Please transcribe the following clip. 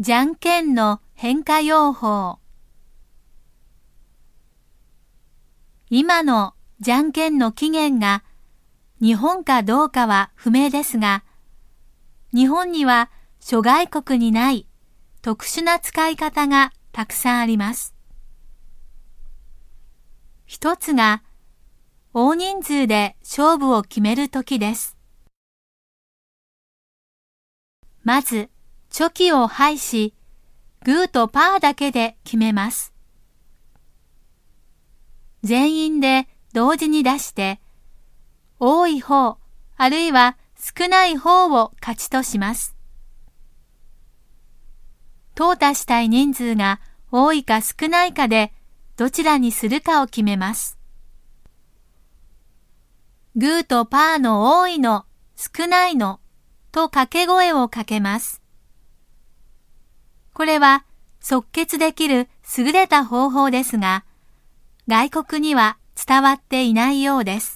じゃんけんの変化用法今のじゃんけんの起源が日本かどうかは不明ですが、日本には諸外国にない特殊な使い方がたくさんあります。一つが大人数で勝負を決めるときです。まず、チョキを排し、グーとパーだけで決めます。全員で同時に出して、多い方、あるいは少ない方を勝ちとします。淘汰したい人数が多いか少ないかでどちらにするかを決めます。グーとパーの多いの、少ないのと掛け声をかけます。これは即決できる優れた方法ですが、外国には伝わっていないようです。